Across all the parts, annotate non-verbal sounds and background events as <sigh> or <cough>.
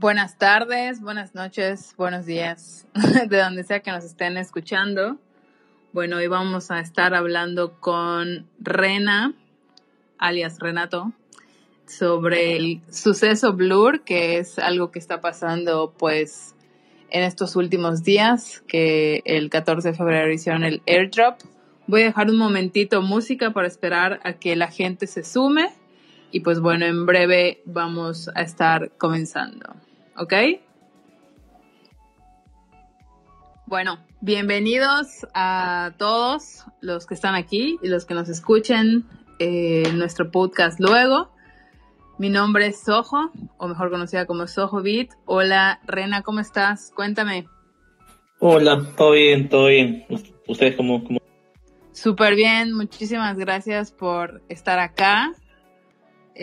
Buenas tardes, buenas noches, buenos días, <laughs> de donde sea que nos estén escuchando. Bueno, hoy vamos a estar hablando con Rena, alias Renato, sobre el suceso Blur, que es algo que está pasando pues en estos últimos días, que el 14 de febrero hicieron el airdrop. Voy a dejar un momentito música para esperar a que la gente se sume y pues bueno, en breve vamos a estar comenzando. ¿Ok? Bueno, bienvenidos a todos los que están aquí y los que nos escuchen en nuestro podcast luego. Mi nombre es Soho, o mejor conocida como Soho Beat. Hola, Rena, ¿cómo estás? Cuéntame. Hola, todo bien, todo bien. ¿Ustedes cómo? cómo? Súper bien, muchísimas gracias por estar acá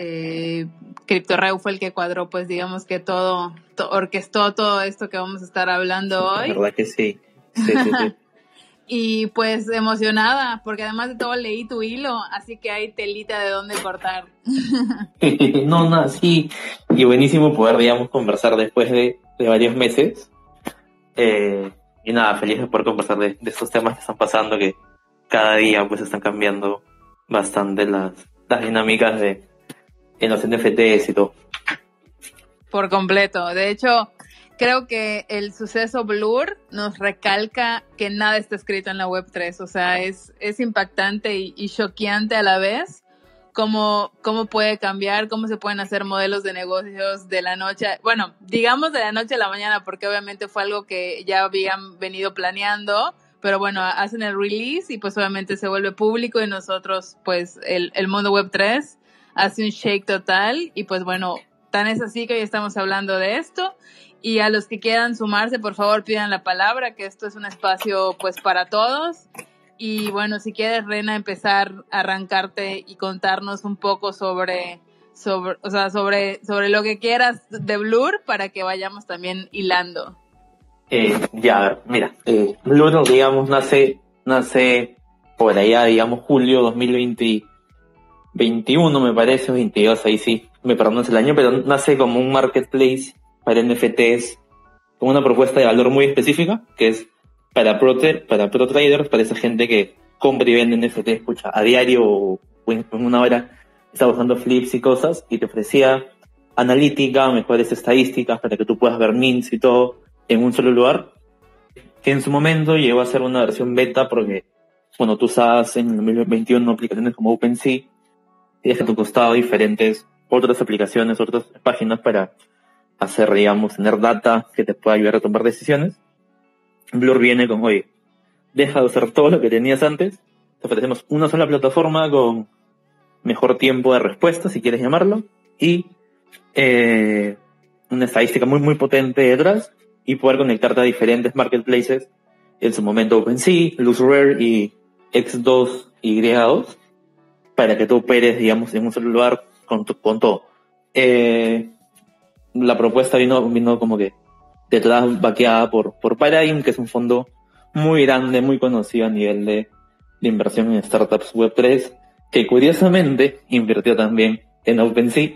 eh, CryptoReu fue el que cuadró, pues digamos que todo, orquestó todo esto que vamos a estar hablando hoy. La verdad que sí. <laughs> y pues emocionada, porque además de todo leí tu hilo, así que hay telita de dónde cortar. <laughs> <laughs> no, no, sí. Y buenísimo poder, digamos, conversar después de, varios meses. Eh, y nada, feliz de poder conversar de, de, estos temas que están pasando, que cada día pues están cambiando bastante las, las dinámicas de, en los NFTs y todo. Por completo. De hecho, creo que el suceso Blur nos recalca que nada está escrito en la Web3. O sea, es, es impactante y, choqueante a la vez cómo, cómo puede cambiar, cómo se pueden hacer modelos de negocios de la noche, bueno, digamos de la noche a la mañana, porque obviamente fue algo que ya habían venido planeando, pero bueno, hacen el release y pues obviamente se vuelve público y nosotros, pues el, el mundo web 3 hace un shake total y pues bueno, tan es así que hoy estamos hablando de esto y a los que quieran sumarse, por favor pidan la palabra, que esto es un espacio pues para todos. Y bueno, si quieres, Rena, empezar a arrancarte y contarnos un poco sobre, sobre, o sea, sobre, sobre lo que quieras de Blur para que vayamos también hilando. Eh, ya, mira, eh, Blur, digamos, nace, nace por allá, digamos, julio 2020 21 me parece, 22, ahí sí, me perdonas el año, pero nace como un marketplace para NFTs con una propuesta de valor muy específica, que es para pro, para pro traders, para esa gente que compra y vende NFTs, escucha, a diario o en una hora está usando flips y cosas, y te ofrecía analítica, mejores estadísticas para que tú puedas ver mints y todo en un solo lugar, que en su momento llegó a ser una versión beta porque, bueno, tú usabas en 2021 aplicaciones como OpenSea, tienes a tu costado diferentes otras aplicaciones, otras páginas para hacer, digamos, tener data que te pueda ayudar a tomar decisiones. Blur viene con, oye, deja de usar todo lo que tenías antes, te ofrecemos una sola plataforma con mejor tiempo de respuesta, si quieres llamarlo, y eh, una estadística muy, muy potente detrás, y poder conectarte a diferentes marketplaces, en su momento OpenSea, LooseRare y X2 y Y2, para que tú operes, digamos, en un lugar con, con todo. Eh, la propuesta vino, vino como que detrás vaqueada por, por Paradigm, que es un fondo muy grande, muy conocido a nivel de, de inversión en startups Web3, que curiosamente invirtió también en OpenSea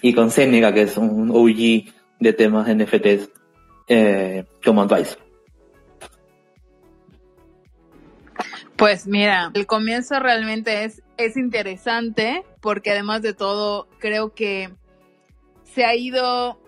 y con Seneca, que es un OG de temas NFTs eh, como advisor. Pues mira, el comienzo realmente es, es interesante porque además de todo creo que se ha ido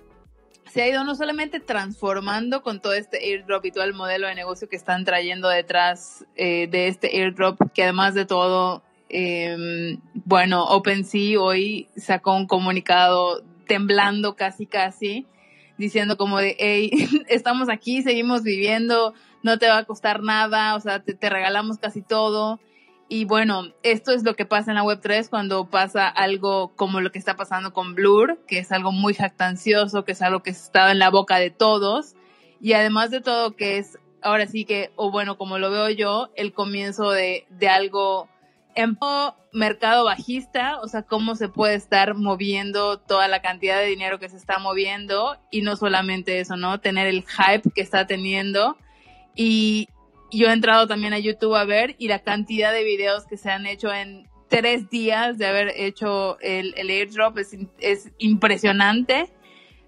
se ha ido no solamente transformando con todo este airdrop y todo el modelo de negocio que están trayendo detrás eh, de este airdrop, que además de todo, eh, bueno, OpenSea hoy sacó un comunicado temblando casi casi, diciendo como de, hey, <laughs> estamos aquí, seguimos viviendo, no te va a costar nada, o sea, te, regalamos casi todo. Y bueno, esto es lo que pasa en la Web3 cuando pasa algo como lo que está pasando con Blur, que es algo muy jactancioso, que es algo que está en la boca de todos. Y además de todo, que es ahora sí que, o bueno, como lo veo yo, el comienzo de, de algo en mercado bajista, o sea, cómo se puede estar moviendo toda la cantidad de dinero que se está moviendo y no solamente eso, ¿no? Tener el hype que está teniendo. Y yo he entrado también a YouTube a ver y la cantidad de videos que se han hecho en tres días de haber hecho el, el airdrop es, es impresionante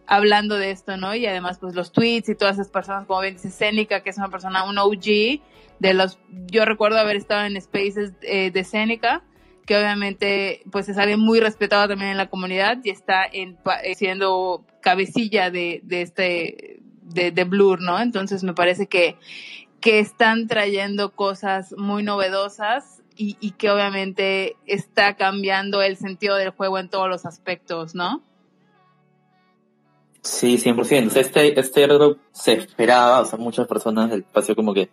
hablando de esto, ¿no? Y además, pues los tweets y todas esas personas, como bien dice Seneca, que es una persona, un OG, de los, yo recuerdo haber estado en spaces eh, de Seneca, que obviamente, pues es alguien muy respetado también en la comunidad y está en, eh, siendo cabecilla de, de este, de, de, Blur, ¿no? Entonces me parece que, que están trayendo cosas muy novedosas y, y que obviamente está cambiando el sentido del juego en todos los aspectos, ¿no? Sí, 100%. O sea, este, este se esperaba, o sea, muchas personas del espacio como que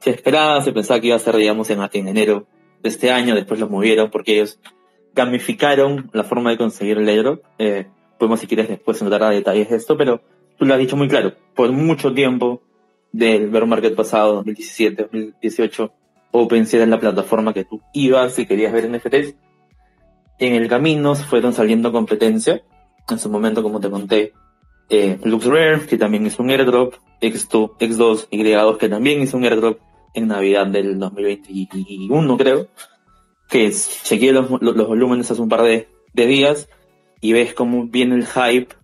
se esperaba, se pensaba que iba a ser, digamos, en, en enero de este año, después lo movieron porque ellos gamificaron la forma de conseguir el airdrop. Eh, podemos, si quieres, después entrar a detalles de esto, pero tú lo has dicho muy claro. Por mucho tiempo del bear market pasado, 2017, 2018, OpenSea era la plataforma que tú ibas si querías ver NFTs. En el camino fueron saliendo competencia. En su momento, como te conté, eh, LuxRare, que también hizo un airdrop, X2, X2 Y2, que también hizo un airdrop en Navidad del 2021, creo, que chequeé los, los, volúmenes hace un par de, de, días y ves cómo viene el hype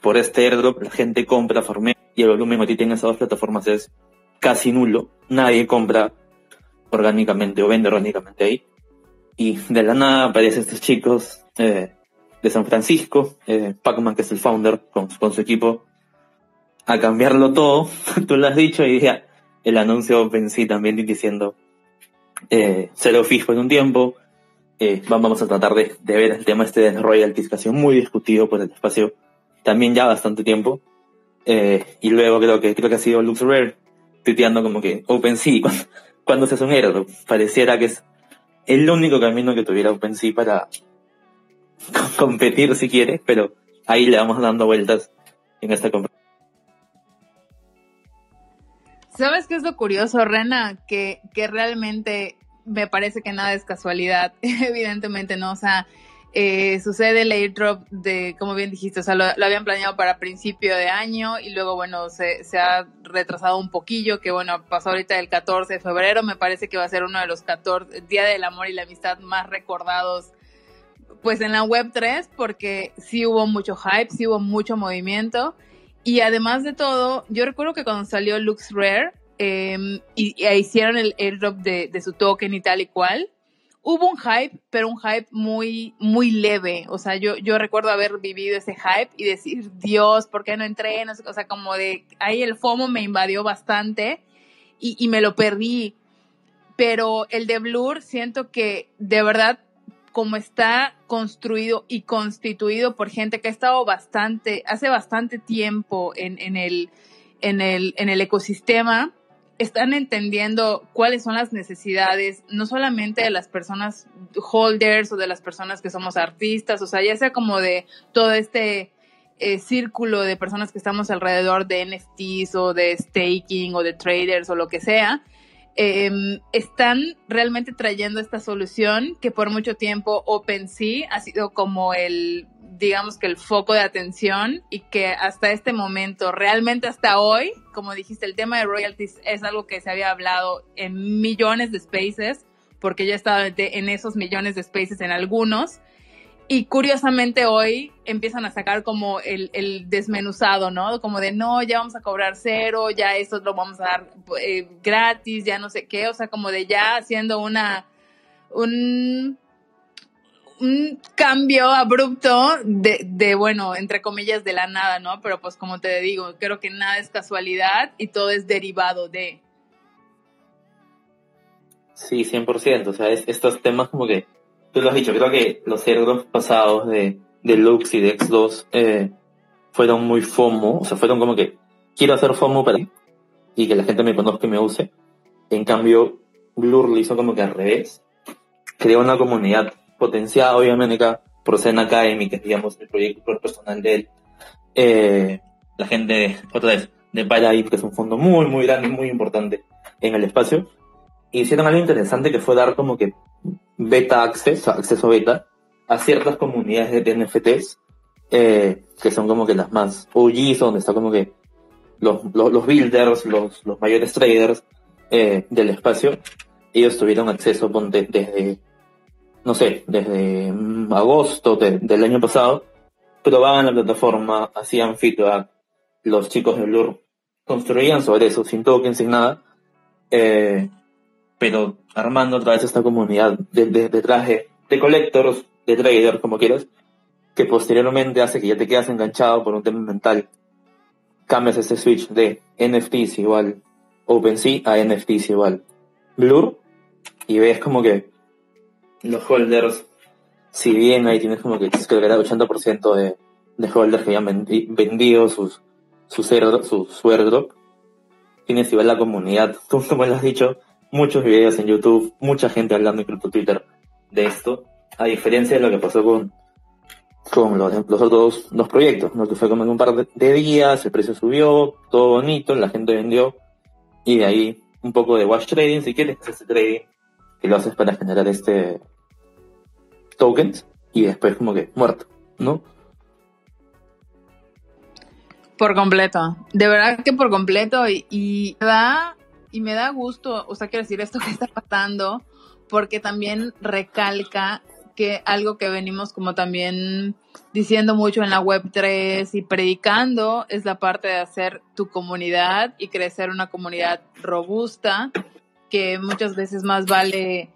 por este airdrop, la gente compra, formé y el volumen que tiene esas dos plataformas es casi nulo, nadie compra orgánicamente o vende orgánicamente ahí. Y de la nada aparecen estos chicos eh, de San Francisco, eh, Pacman, que es el founder, con, con, su equipo, a cambiarlo todo, <laughs> tú lo has dicho, y ya el anuncio OpenSea también diciendo eh, cero fijo en un tiempo, eh, vamos a tratar de, de, ver el tema este de royalties, que ha sido muy discutido por el espacio también ya bastante tiempo, eh, y luego creo que, creo que ha sido LuxRare tuiteando como que OpenSea, <laughs> cuando, cuando se hace pareciera que es el único camino que tuviera OpenSea para <laughs> competir si quiere, pero ahí le vamos dando vueltas en esta competición. ¿Sabes qué es lo curioso, Rena? Que, que realmente me parece que nada es casualidad, <laughs> evidentemente no, o sea, eh, sucede el airdrop de, como bien dijiste, o sea, lo, habían planeado para principio de año y luego, bueno, se, se, ha retrasado un poquillo, que bueno, pasó ahorita el 14 de febrero, me parece que va a ser uno de los 14, Día del Amor y la Amistad más recordados pues en la web 3 porque sí hubo mucho hype, sí hubo mucho movimiento. Y además de todo, yo recuerdo que cuando salió LuxRare eh, y, y, hicieron el airdrop de, de, su token y tal y cual, hubo un hype, pero un hype muy, muy leve. O sea, yo, yo recuerdo haber vivido ese hype y decir, Dios, ¿por qué no entré? O sea, como de, ahí el FOMO me invadió bastante y, y me lo perdí. Pero el de Blur siento que de verdad como está construido y constituido por gente que ha estado bastante, hace bastante tiempo en, en, el, en, el, en el ecosistema, están entendiendo cuáles son las necesidades, no solamente de las personas holders o de las personas que somos artistas, o sea, ya sea como de todo este eh, círculo de personas que estamos alrededor de NFTs o de staking o de traders o lo que sea, eh, están realmente trayendo esta solución que por mucho tiempo OpenSea ha sido como el, digamos que el foco de atención y que hasta este momento, realmente hasta hoy, como dijiste, el tema de royalties es algo que se había hablado en millones de spaces, porque ya estaba en esos millones de spaces en algunos, y curiosamente hoy empiezan a sacar como el, el, desmenuzado, ¿no? Como de, no, ya vamos a cobrar cero, ya eso lo vamos a dar eh, gratis, ya no sé qué, o sea, como de ya haciendo una, un, un cambio abrupto de, de, bueno, entre comillas, de la nada, ¿no? Pero pues como te digo, creo que nada es casualidad y todo es derivado de. Sí, 100%, o sea, es, estos temas como que tú lo has dicho, creo que los airdrops pasados de, de Lux y de X2 eh, fueron muy FOMO, o sea, fueron como que quiero hacer FOMO para y que la gente me conozca y me use. En cambio, Blur lo hizo como que al revés. creó una comunidad potenciada, obviamente, acá por que es, digamos, el proyecto personal de él. Eh, la gente, otra vez, de Paradigm, que es un fondo muy, muy grande, muy importante en el espacio. hicieron algo interesante que fue dar como que beta access, acceso beta, a ciertas comunidades de NFTs, eh, que son como que las más OGs, donde está como que los, los, builders, los, los, mayores traders eh, del espacio, ellos tuvieron acceso desde, no sé, desde mm, agosto del año pasado, probaban la plataforma, hacían feedback, los chicos de Blur construían sobre eso, sin token, sin nada, eh, pero armando otra vez esta comunidad de, de, de, de collectors, de traders, como quieras, que posteriormente hace que ya te quedas enganchado por un tema mental. Cambias ese switch de NFTs igual OpenSea a NFTs igual Blur y ves como que los holders, si bien ahí tienes como que creo que era 80% de, de holders que habían vendido sus, sus su, su airdrop, tienes igual la comunidad, tú <laughs> como lo has dicho, muchos videos en YouTube, mucha gente hablando crypto Twitter de esto, a diferencia de lo que pasó con con los, los otros dos proyectos, ¿no? que fue como en un par de, días, el precio subió, todo bonito, la gente vendió, y de ahí un poco de wash trading, si quieres, este trading, que lo haces para generar este tokens, y después como que muerto, ¿no? Por completo, de verdad que por completo, y, me da, y me da gusto, o sea, quiero decir, esto que está pasando, porque también recalca que algo que venimos como también diciendo mucho en la web 3 y predicando es la parte de hacer tu comunidad y crecer una comunidad robusta, que muchas veces más vale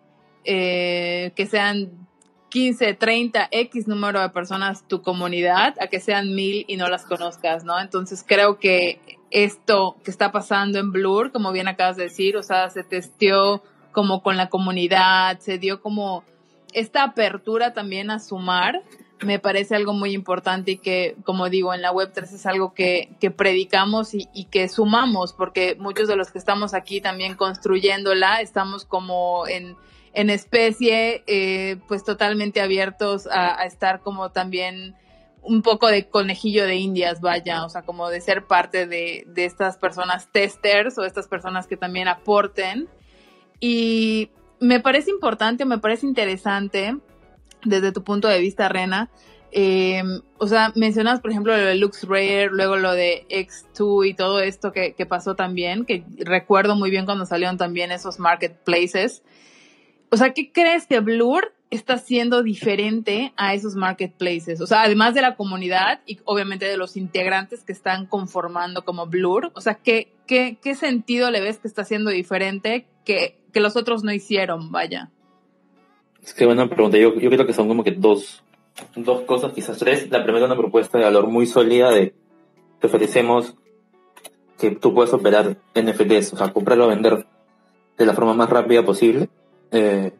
eh, que sean 15, 30, X número de personas tu comunidad a que sean mil y no las conozcas, ¿no? Entonces creo que esto que está pasando en Blur, como bien acabas de decir, o sea, se testeó como con la comunidad, se dio como esta apertura también a sumar me parece algo muy importante y que, como digo, en la Web3 es algo que, que predicamos y, y, que sumamos, porque muchos de los que estamos aquí también construyéndola, estamos como en, en especie, eh, pues totalmente abiertos a, estar como también un poco de conejillo de indias, vaya, o sea, como de ser parte de, de estas personas testers o estas personas que también aporten. Y me parece importante, me parece interesante desde tu punto de vista, Rena. Eh, o sea, mencionas, por ejemplo, lo de Lux Rare, luego lo de X2 y todo esto que, que, pasó también, que recuerdo muy bien cuando salieron también esos marketplaces. O sea, ¿qué crees que Blur está siendo diferente a esos marketplaces? O sea, además de la comunidad y obviamente de los integrantes que están conformando como Blur, o sea, ¿qué, qué, qué sentido le ves que está siendo diferente que, que los otros no hicieron? Vaya. Es que buena pregunta. Yo, yo creo que son como que dos, dos cosas, quizás tres. La primera, una propuesta de valor muy sólida de te ofrecemos que tú puedes operar NFTs, o sea, comprarlo o vender de la forma más rápida posible. Eh,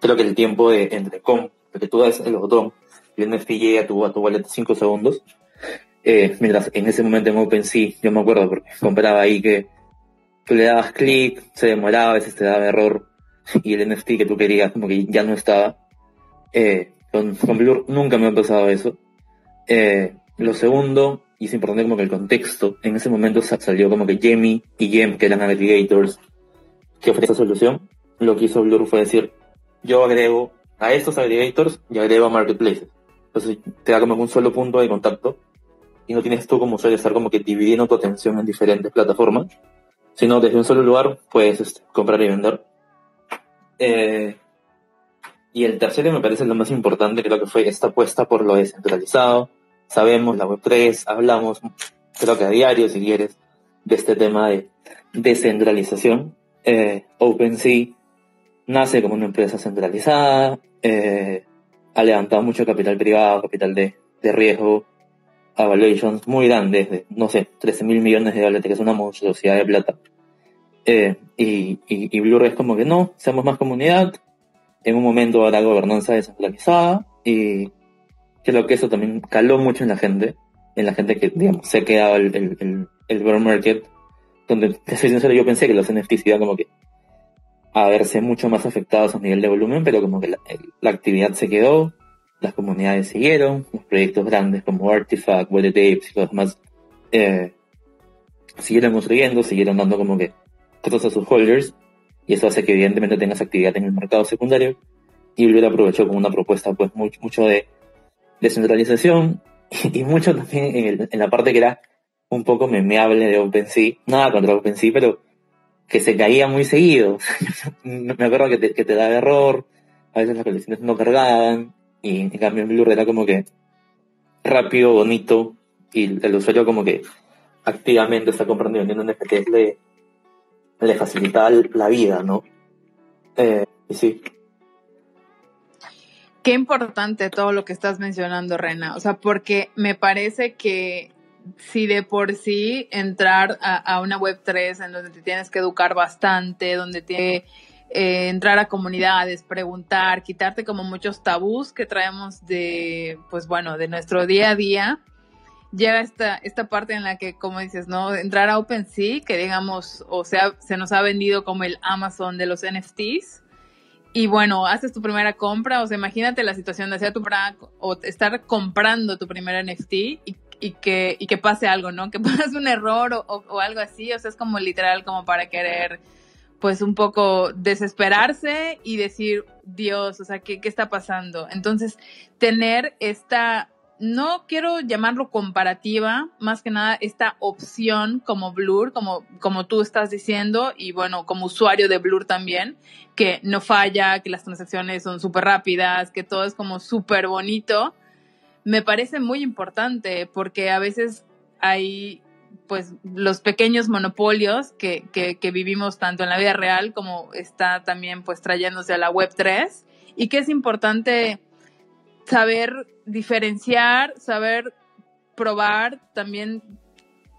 creo que el tiempo de entre com, que tú das el botón y el NFT llega a tu, a tu wallet 5 segundos. Eh, mientras en ese momento en OpenSea, yo me acuerdo porque compraba ahí que tú le dabas clic, se demoraba, a veces te daba error y el NFT que tú querías como que ya no estaba. Eh, con, con Blur nunca me ha pasado eso. Eh, lo segundo, y es importante como que el contexto, en ese momento salió como que Jemmy y Gem, que eran aggregators, que ofrecen esa solución. Lo que hizo Blur fue decir, yo agrego a estos aggregators y agrego a marketplaces. Entonces te da como un solo punto de contacto y no tienes tú como suele estar como que dividiendo tu atención en diferentes plataformas, sino desde un solo lugar puedes este, comprar y vender. Eh, y el tercero me parece lo más importante, creo que fue esta apuesta por lo descentralizado. Sabemos la Web3, hablamos, creo que a diario, si quieres, de este tema de descentralización. Eh, OpenSea nace como una empresa centralizada, eh, ha levantado mucho capital privado, capital de, de riesgo, evaluations muy grandes, de, no sé, 13 mil millones de dólares, que es una monstruosidad de plata. Eh, y, y, y Blur es como que no, seamos más comunidad, en un momento habrá gobernanza descentralizada y creo que eso también caló mucho en la gente, en la gente que, digamos, se ha quedado el, el, el, el market, donde, te soy sincero, yo pensé que los NFTs iban como que a verse mucho más afectados a nivel de volumen, pero como que la, actividad se quedó, las comunidades siguieron, los proyectos grandes como Artifact, What Tapes y los demás eh, siguieron construyendo, siguieron dando como que cosas a sus holders, y eso hace que evidentemente tengas actividad en el mercado secundario, y Blur aprovechó con una propuesta pues mucho, mucho de descentralización <laughs> y mucho también en, en la parte que era un poco memeable de OpenSea, nada contra OpenSea, pero que se caía muy seguido. <laughs> me acuerdo que te, daba error, a veces las colecciones no cargaban, y en cambio en Blur era como que rápido, bonito, y el usuario como que activamente está comprando y vendiendo NFTs le, le facilita la vida, ¿no? Eh, y sí. Qué importante todo lo que estás mencionando, Rena. O sea, porque me parece que si de por sí entrar a, una web 3 en donde te tienes que educar bastante, donde tienes eh, entrar a comunidades, preguntar, quitarte como muchos tabús que traemos de, pues bueno, de nuestro día a día, llega esta, esta parte en la que, como dices, ¿no? Entrar a OpenSea, que digamos, o sea, se nos ha vendido como el Amazon de los NFTs. Y bueno, haces tu primera compra, o sea, imagínate la situación de hacer tu o estar comprando tu primer NFT y y que, y que pase algo, ¿no? Que <laughs> pase un error o, o, algo así, o sea, es como literal como para querer, pues un poco desesperarse y decir, Dios, o sea, ¿qué, qué está pasando? Entonces, tener esta, no quiero llamarlo comparativa, más que nada esta opción como Blur, como, como tú estás diciendo, y bueno, como usuario de Blur también, que no falla, que las transacciones son súper rápidas, que todo es como súper bonito me parece muy importante porque a veces hay pues los pequeños monopolios que, que, vivimos tanto en la vida real como está también pues trayéndose a la web 3 y que es importante saber diferenciar, saber probar, también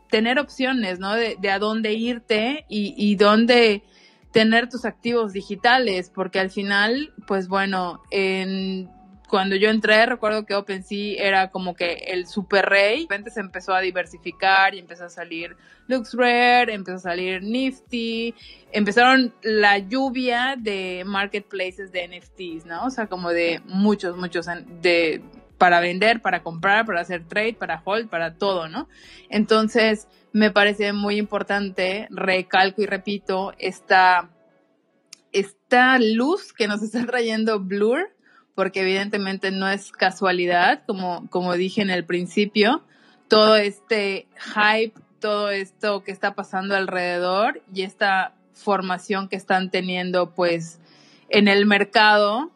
tener opciones, ¿no? De, a dónde irte y, y dónde tener tus activos digitales, porque al final, pues bueno, en cuando yo entré, recuerdo que OpenSea era como que el super rey. De repente se empezó a diversificar y empezó a salir LuxRare, empezó a salir Nifty, empezaron la lluvia de marketplaces de NFTs, ¿no? O sea, como de muchos, muchos de para vender, para comprar, para hacer trade, para hold, para todo, ¿no? Entonces, me parece muy importante, recalco y repito, esta, esta luz que nos está trayendo Blur porque evidentemente no es casualidad, como, como dije en el principio, todo este hype, todo esto que está pasando alrededor y esta formación que están teniendo pues en el mercado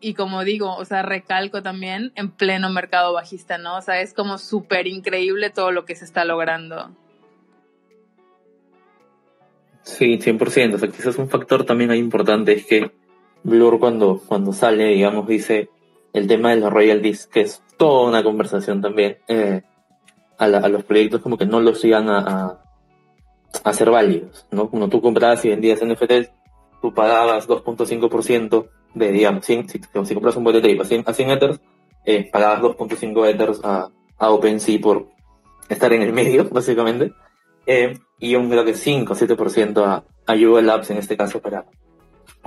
y como digo, o sea, recalco también en pleno mercado bajista, ¿no? O sea, es como súper increíble todo lo que se está logrando. Sí, 100%. O sea, quizás un factor también ahí importante es que Blur cuando, cuando sale, digamos, dice el tema de los royalties, que es toda una conversación también, eh, a, los proyectos como que no los iban a, a, ser válidos, ¿no? Cuando tú comprabas y vendías NFTs, tú pagabas 2.5% de, digamos, si, si, compras un boleto a 100, a 100 Ethers, eh, pagabas 2.5 Ethers a, a OpenSea por estar en el medio, <laughs> básicamente, eh, y un creo que 5 o 7% a, a Google Labs en este caso para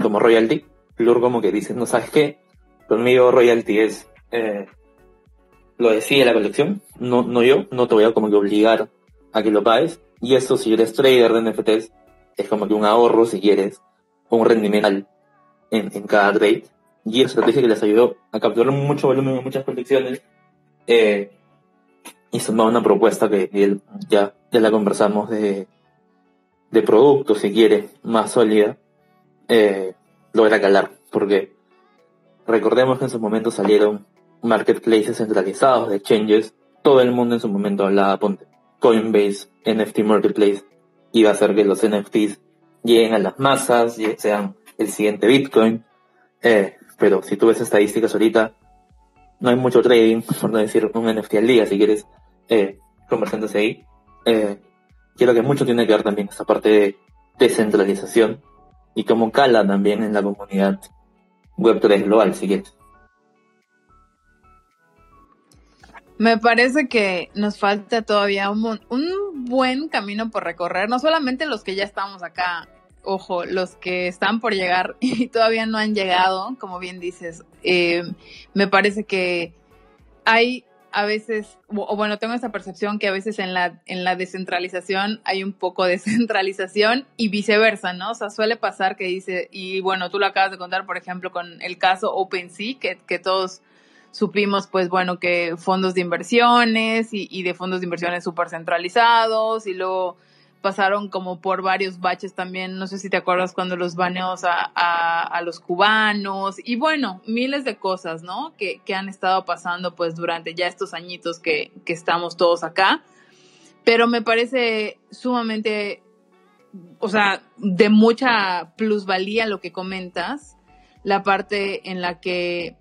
como royalty. Blur como que dice, no sabes qué, conmigo royalty es, eh, lo decide la colección, no, no yo, no te voy a como que obligar a que lo pagues. Y eso si eres trader de NFTs, es como que un ahorro si quieres, o un rendimiento en, en cada trade. Y es estrategia que les ayudó a capturar mucho volumen en muchas colecciones. Eh, y sumar una propuesta que ya, ya la conversamos de, de producto, si quiere, más sólida. Eh, logra calar, porque recordemos que en su momento salieron marketplaces centralizados de exchanges, todo el mundo en su momento hablaba, ponte, Coinbase, NFT Marketplace, iba a hacer que los NFTs lleguen a las masas, sean el siguiente Bitcoin, eh, pero si tú ves estadísticas ahorita, no hay mucho trading, por no decir un NFT al día, si quieres, eh, conversándose ahí. Eh, quiero que mucho tiene que ver también esta parte de descentralización y como cala también en la comunidad Web3 global, si quieres. Me parece que nos falta todavía un, un, buen camino por recorrer, no solamente los que ya estamos acá ojo, los que están por llegar <laughs> y todavía no han llegado, como bien dices, eh, me parece que hay a veces, o bueno, tengo esa percepción que a veces en la, en la descentralización hay un poco de <laughs> centralización y viceversa, ¿no? O sea, suele pasar que dice, y bueno, tú lo acabas de contar, por ejemplo, con el caso OpenSea, que, todos supimos, pues bueno, que fondos de inversiones y, y de fondos de inversiones súper centralizados y luego pasaron como por varios baches también, no sé si te acuerdas cuando los baneos a, a, los cubanos y bueno, miles de cosas, ¿no? Que, que, han estado pasando pues durante ya estos añitos que, que estamos todos acá. Pero me parece sumamente, o sea, de mucha plusvalía lo que comentas, la parte en la que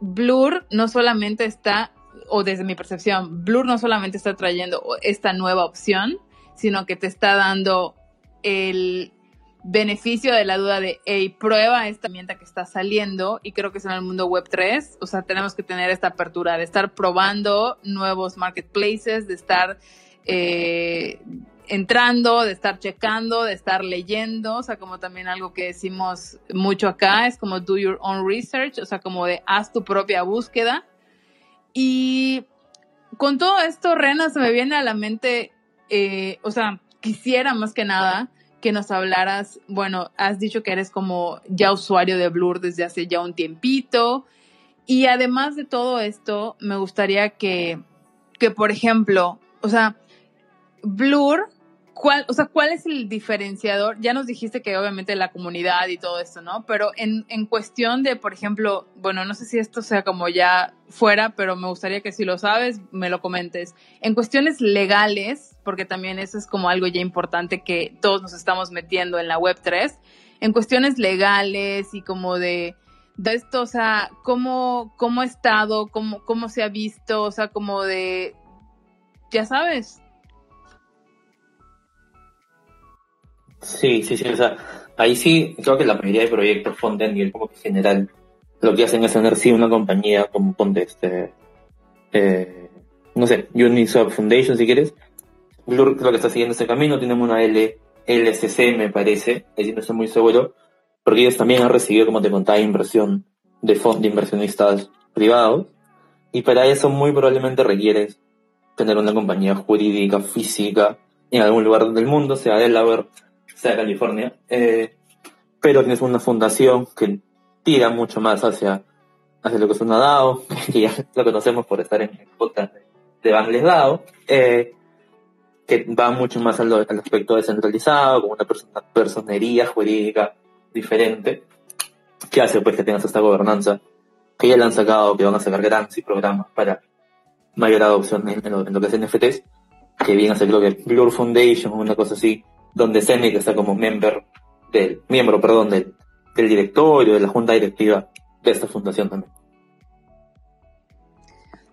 Blur no solamente está, o desde mi percepción, Blur no solamente está trayendo esta nueva opción, sino que te está dando el beneficio de la duda de, hey, prueba esta herramienta que está saliendo y creo que es en el mundo web 3, o sea, tenemos que tener esta apertura de estar probando nuevos marketplaces, de estar eh, entrando, de estar checando, de estar leyendo, o sea, como también algo que decimos mucho acá, es como do your own research, o sea, como de haz tu propia búsqueda. Y con todo esto, Rena, se me viene a la mente eh, o sea, quisiera más que nada que nos hablaras, bueno, has dicho que eres como ya usuario de Blur desde hace ya un tiempito. Y además de todo esto, me gustaría que, que por ejemplo, o sea, Blur ¿Cuál, o sea, ¿cuál es el diferenciador? Ya nos dijiste que obviamente la comunidad y todo esto, ¿no? Pero en, en, cuestión de, por ejemplo, bueno, no sé si esto sea como ya fuera, pero me gustaría que si lo sabes, me lo comentes. En cuestiones legales, porque también eso es como algo ya importante que todos nos estamos metiendo en la Web 3, en cuestiones legales y como de, de esto, o sea, cómo, cómo ha estado, cómo, cómo se ha visto, o sea, como de, ya sabes, Sí, sí, sí, o sea, ahí sí creo que la mayoría de proyectos Fonden y el poco general lo que hacen es tener sí una compañía como ponte este, eh, no sé, Uniswap Foundation si quieres. Blur creo que está siguiendo ese camino, tienen una L, LSC me parece, ahí no estoy muy seguro, porque ellos también han recibido, como te contaba, inversión de fondos de inversionistas privados, y para eso muy probablemente requieres tener una compañía jurídica, física, en algún lugar del mundo, sea Delaware, sea California, eh, pero tienes una fundación que tira mucho más hacia, hacia lo que es una DAO, <laughs> que ya lo conocemos por estar en podcast de Bangles DAO, eh, que va mucho más al, aspecto descentralizado, con una personería jurídica diferente, que hace pues que tengas esta gobernanza, que ya le han sacado, que van a sacar grants y programas para mayor adopción en, lo, que es NFTs, que viene a ser lo que Blur Foundation, una cosa así, donde CENIC está como member del, miembro, perdón, del, del directorio, de la junta directiva de esta fundación también.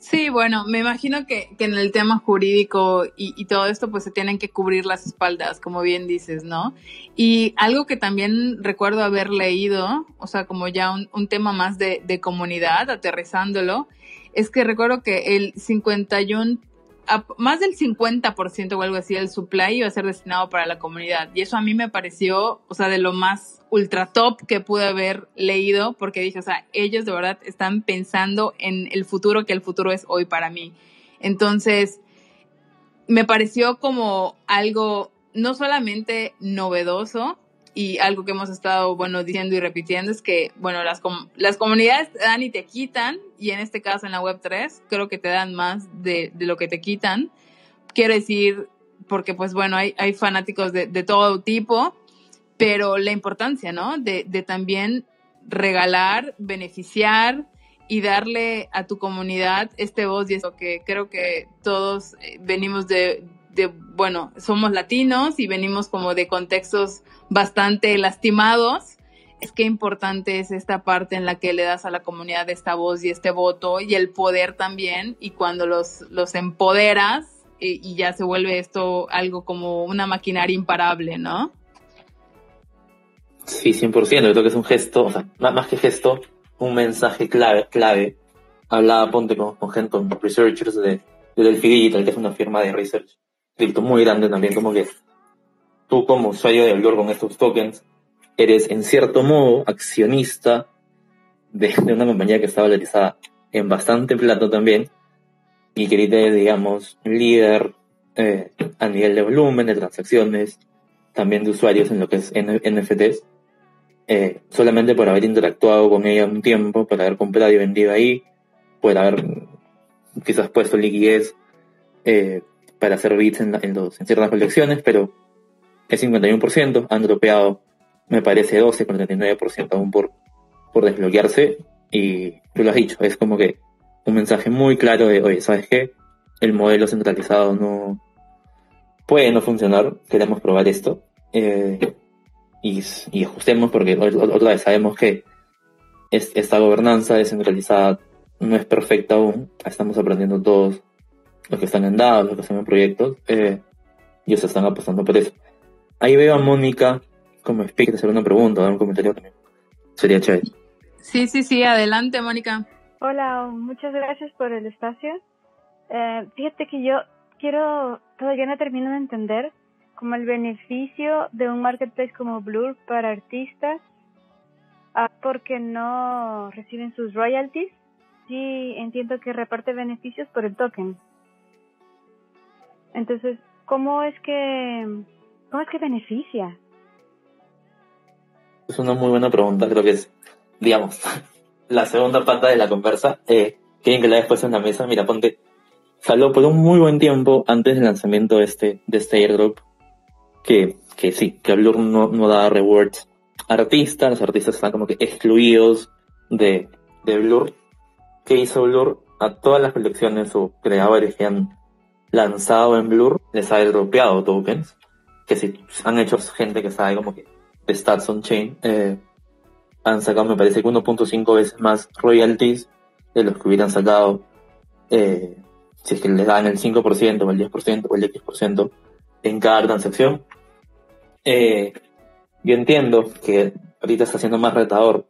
Sí, bueno, me imagino que, que en el tema jurídico y, y, todo esto, pues se tienen que cubrir las espaldas, como bien dices, ¿no? Y algo que también recuerdo haber leído, o sea, como ya un, un tema más de, de, comunidad, aterrizándolo, es que recuerdo que el 51 más del 50% o algo así del supply iba a ser destinado para la comunidad. Y eso a mí me pareció, o sea, de lo más ultra top que pude haber leído, porque dije, o sea, ellos de verdad están pensando en el futuro que el futuro es hoy para mí. Entonces, me pareció como algo no solamente novedoso, y algo que hemos estado, bueno, diciendo y repitiendo es que, bueno, las, las comunidades te dan y te quitan, y en este caso en la Web3, creo que te dan más de, de lo que te quitan. Quiero decir, porque pues bueno, hay, hay fanáticos de, de todo tipo, pero la importancia, ¿no? De, de también regalar, beneficiar y darle a tu comunidad este voz y eso que creo que todos eh, venimos de, de, bueno, somos latinos y venimos como de contextos bastante lastimados, es que importante es esta parte en la que le das a la comunidad esta voz y este voto y el poder también, y cuando los, los empoderas y, y ya se vuelve esto algo como una maquinaria imparable, ¿no? Sí, 100%, yo creo que es un gesto, o sea, más que gesto, un mensaje clave, clave. Hablaba, ponte con, con gente, con researchers de, de Delphi Digital, que es una firma de research cripto muy grande también, como que tú como usuario de Blur con estos tokens, eres en cierto modo accionista de, una compañía que está valorizada en bastante plata también y que ahorita es, digamos, líder eh, a nivel de volumen, de transacciones, también de usuarios en lo que es NFTs, eh, solamente por haber interactuado con ella un tiempo, por haber comprado y vendido ahí, por haber quizás puesto liquidez eh, para hacer bits en, en, los, en ciertas colecciones, pero es 51%, han dropeado, me parece, 12 con 39% aún por, por desbloquearse, y tú lo has dicho, es como que un mensaje muy claro de, oye, ¿sabes qué? El modelo centralizado no puede no funcionar, queremos probar esto, eh, y, y, ajustemos porque otra vez sabemos que esta gobernanza descentralizada no es perfecta aún, estamos aprendiendo todos los que están en DAO, los que están en proyectos, eh, ellos están apostando por eso. Ahí veo a Mónica como speaker hacer una pregunta, dar un comentario también. Sería chévere. Sí, sí, sí, adelante, Mónica. Hola, muchas gracias por el espacio. Eh, fíjate que yo quiero, todavía no termino de entender como el beneficio de un marketplace como Blur para artistas ah, porque no reciben sus royalties. Sí, entiendo que reparte beneficios por el token. Entonces, ¿cómo es que, cómo es que beneficia? Es una muy buena pregunta, creo que es, digamos, <laughs> la segunda pata de la conversa. Eh, quieren que la después en la mesa, mira, ponte, salió por un muy buen tiempo antes del lanzamiento de este, de este airdrop que, que sí, que Blur no, no da rewards a artistas, los artistas están como que excluidos de, de Blur. ¿Qué hizo Blur? A todas las colecciones o creadores que lanzado en Blur les ha dropeado tokens, que si han hecho gente que sabe como que de Stats on Chain, eh, han sacado me parece que 1.5 veces más royalties de los que hubieran sacado eh, si es que les dan el 5% o el 10% o el X% en cada transacción. Eh, yo entiendo que ahorita está siendo más retador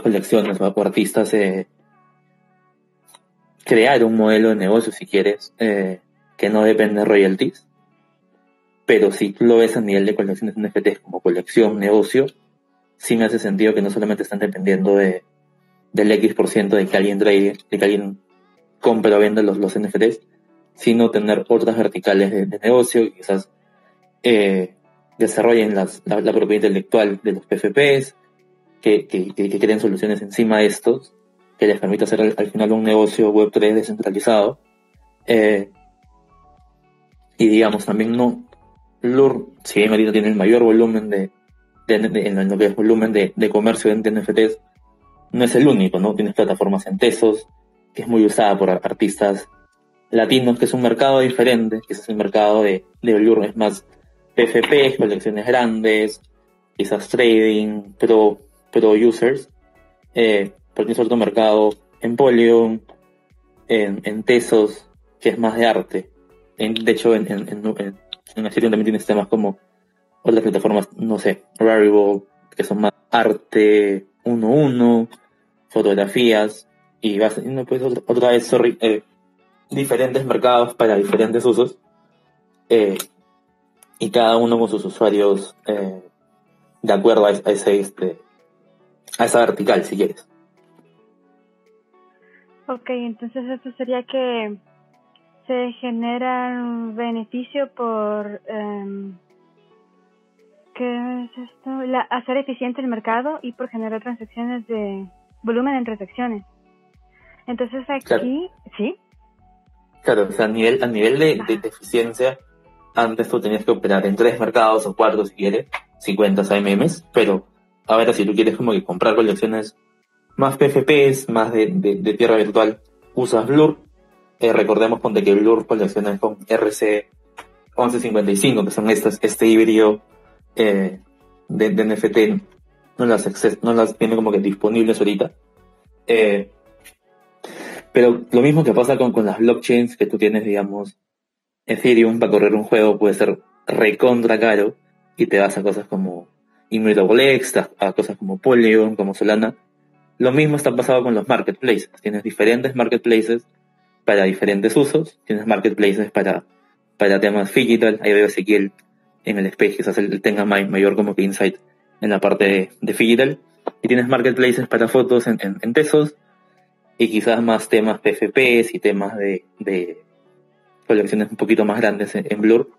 colecciones o artistas eh, crear un modelo de negocio, si quieres, eh, que no depende de royalties. Pero si tú lo ves a nivel de colecciones NFTs como colección, negocio, sí me hace sentido que no solamente están dependiendo de, del X% de que alguien trade, de que alguien compre o venda los, los NFTs, sino tener otras verticales de, negocio, quizás eh, desarrollen las, la, propiedad intelectual de los PFPs, que, que, que, creen soluciones encima de estos, que les permita hacer al, final un negocio Web3 descentralizado. Eh, y digamos, también no, Lur, si bien ahorita tiene el mayor volumen de, en lo que es volumen de, comercio de NFTs, no es el único, ¿no? Tienes plataformas en Tesos, que es muy usada por artistas latinos, que es un mercado diferente, que es el mercado de, de es más PFP, colecciones grandes, quizás trading, pro, pro users, eh, porque es otro mercado en Polygon, en, en Tesos, que es más de arte. De hecho, en, en, en, en también tienes temas como otras plataformas, no sé, Rarible, que son más arte 1-1, fotografías, y vas no pues otra, otra vez, sorry, eh, diferentes mercados para diferentes usos. Eh, y cada uno con sus usuarios eh, de acuerdo a, ese este a esa vertical si quieres ok entonces esto sería que se genera un beneficio por eh, ¿qué es esto? La, hacer eficiente el mercado y por generar transacciones de volumen en transacciones entonces aquí sí claro o sea a nivel a nivel de, de eficiencia antes tú tenías que operar en tres mercados o cuatro si quieres, 50 AMMs, pero ahora si tú quieres como que comprar colecciones más PFPs, más de, de, tierra virtual, usas Blur. Eh, recordemos ponte que Blur colecciona con RC 1155, que son estas, este híbrido eh, de, de, NFT, no las, no las tiene como que disponibles ahorita. Eh, pero lo mismo que pasa con, con las blockchains que tú tienes, digamos, Ethereum para correr un juego puede ser recontra caro y te vas a cosas como Immutable a cosas como Polygon, como Solana. Lo mismo está pasado con los marketplaces. Tienes diferentes marketplaces para diferentes usos. Tienes marketplaces para, para temas digital. Ahí veo Ezequiel en el space, quizás él tenga mayor como que insight en la parte de, digital. Y tienes marketplaces para fotos en, en, pesos y quizás más temas PFPs y temas de, de colecciones un poquito más grandes en, Blur.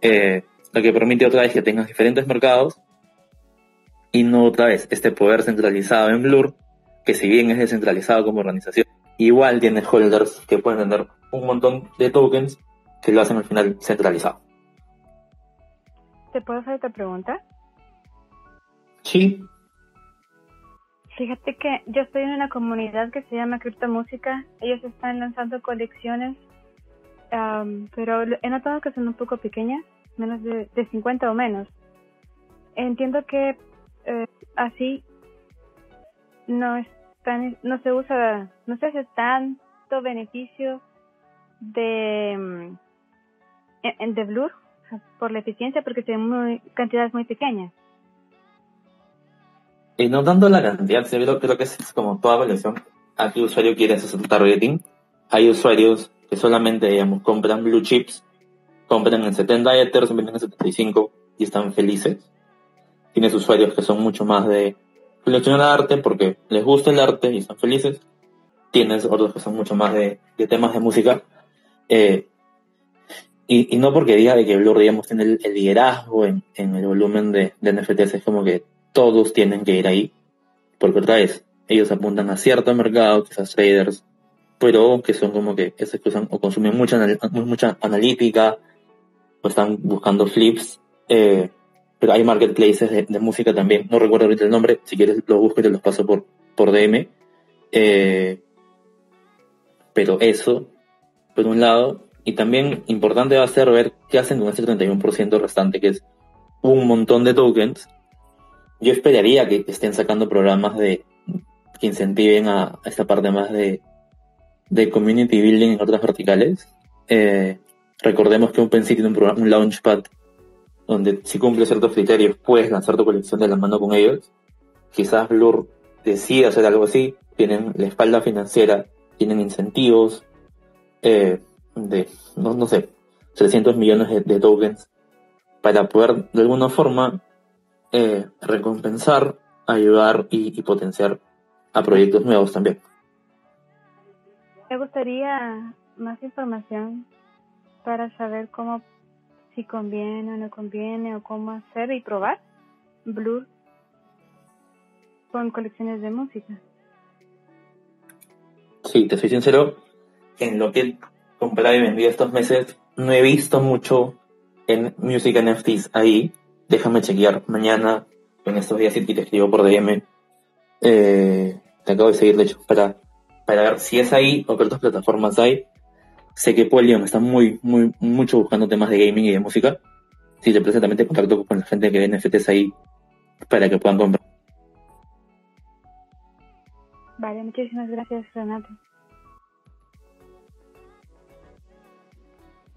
Eh, lo que permite otra vez que tengas diferentes mercados y no otra vez este poder centralizado en Blur, que si bien es descentralizado como organización, igual tiene holders que pueden tener un montón de tokens que lo hacen al final centralizado. ¿Te puedo hacer otra pregunta? Sí. Fíjate que yo estoy en una comunidad que se llama Criptomúsica. Ellos están lanzando colecciones, pero he notado que son un poco pequeñas, menos de, de 50 o menos. Entiendo que eh, así no es no se usa, no se hace tanto beneficio de mm, de Blur por la eficiencia porque tienen muy, cantidades muy pequeñas. Y no dando la cantidad, creo, creo que es como toda colección. A qué usuario quiere hacer targeting. Hay usuarios que solamente, digamos, compran blue chips, compran en 70 Ethers, venden en 75 y están felices. Tienes usuarios que son mucho más de coleccionar arte porque les gusta el arte y están felices. Tienes otros que son mucho más de, temas de música. Eh, y, no porque diga de que Blur, digamos, tiene el, liderazgo en, el volumen de, de, NFTs, es como que todos tienen que ir ahí. Porque otra vez, ellos apuntan a cierto mercado, quizás traders, pero que son como que esos que usan o consumen mucha, mucha analítica, o están buscando flips. Eh, pero hay marketplaces de, música también. No recuerdo ahorita el nombre, si quieres lo busco te los paso por, por DM. Eh, pero eso, por un lado, y también importante va a ser ver qué hacen con ese 31% restante, que es un montón de tokens. Yo esperaría que estén sacando programas de que incentiven a, esta parte más de, de community building en otras verticales. Eh, recordemos que OpenSea tiene un, un launchpad donde si cumple ciertos criterios puedes lanzar tu colección de la mano con ellos. Quizás Blur decida hacer algo así, tienen la espalda financiera, tienen incentivos eh, de, no, sé, 300 millones de, tokens para poder de alguna forma eh, recompensar, ayudar y, y potenciar a proyectos nuevos también. Me gustaría más información para saber cómo si conviene o no conviene o cómo hacer y probar Blur con colecciones de música. Sí, te soy sincero, en lo que comprado y vendido estos meses, no he visto mucho en Music NFTs ahí. Déjame chequear mañana, en estos días, y te escribo por DM. Eh, te acabo de seguir, de hecho, para, para ver si es ahí o qué otras plataformas hay Sé que Polion está muy, muy, mucho buscando temas de gaming y de música. Si te presenta, también contacto con la gente que ve NFTs ahí para que puedan comprar. Vale, muchísimas gracias, Renato.